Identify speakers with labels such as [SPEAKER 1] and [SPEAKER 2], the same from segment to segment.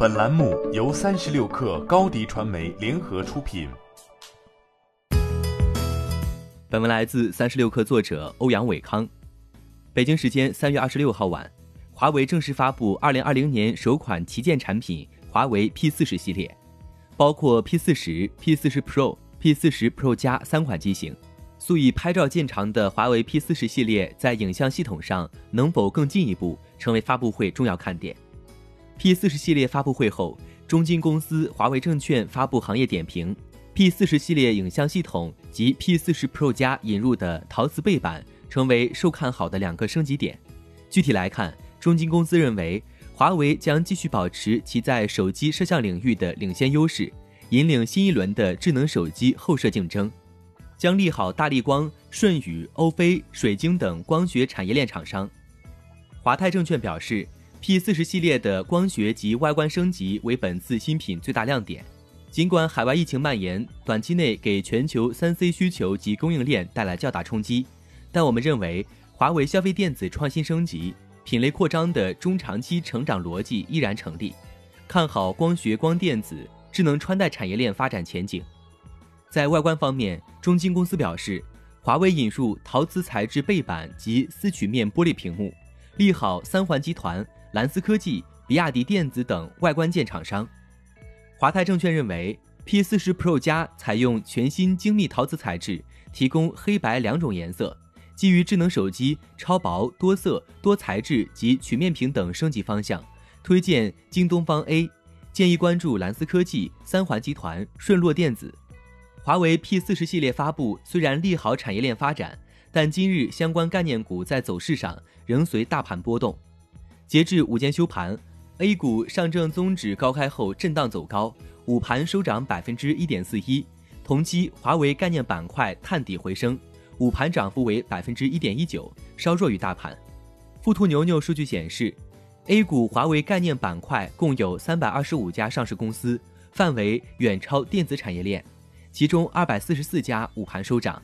[SPEAKER 1] 本栏目由三十六氪高低传媒联合出品。
[SPEAKER 2] 本文来自三十六氪作者欧阳伟康。北京时间三月二十六号晚，华为正式发布二零二零年首款旗舰产品华为 P 四十系列，包括 P 四十、P 四十 Pro、P 四十 Pro 加三款机型。素以拍照见长的华为 P 四十系列，在影像系统上能否更进一步，成为发布会重要看点。P 四十系列发布会后，中金公司、华为证券发布行业点评，P 四十系列影像系统及 P 四十 Pro 加引入的陶瓷背板，成为受看好的两个升级点。具体来看，中金公司认为，华为将继续保持其在手机摄像领域的领先优势，引领新一轮的智能手机后摄竞争。将利好大力光、舜宇、欧菲、水晶等光学产业链厂商。华泰证券表示，P 四十系列的光学及外观升级为本次新品最大亮点。尽管海外疫情蔓延，短期内给全球三 C 需求及供应链带来较大冲击，但我们认为，华为消费电子创新升级、品类扩张的中长期成长逻辑依然成立，看好光学光电子、智能穿戴产业链发展前景。在外观方面，中金公司表示，华为引入陶瓷材质背板及丝曲面玻璃屏幕，利好三环集团、蓝思科技、比亚迪电子等外观件厂商。华泰证券认为，P40 Pro 加采用全新精密陶瓷材质，提供黑白两种颜色，基于智能手机超薄、多色、多材质及曲面屏等升级方向，推荐京东方 A，建议关注蓝思科技、三环集团、顺洛电子。华为 P 四十系列发布虽然利好产业链发展，但今日相关概念股在走势上仍随大盘波动。截至午间收盘，A 股上证综指高开后震荡走高，午盘收涨百分之一点四一。同期，华为概念板块探底回升，午盘涨幅为百分之一点一九，稍弱于大盘。富途牛牛数据显示，A 股华为概念板块共有三百二十五家上市公司，范围远超电子产业链。其中二百四十四家午盘收涨，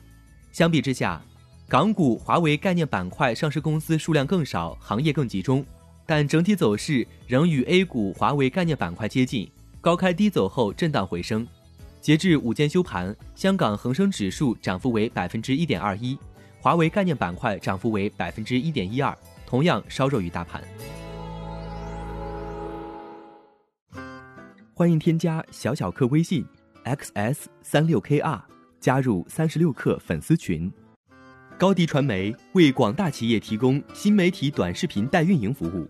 [SPEAKER 2] 相比之下，港股华为概念板块上市公司数量更少，行业更集中，但整体走势仍与 A 股华为概念板块接近，高开低走后震荡回升。截至午间休盘，香港恒生指数涨幅为百分之一点二一，华为概念板块涨幅为百分之一点一二，同样稍弱于大盘。欢迎添加小小客微信。xs 三六 kr 加入三十六氪粉丝群，高迪传媒为广大企业提供新媒体短视频代运营服务，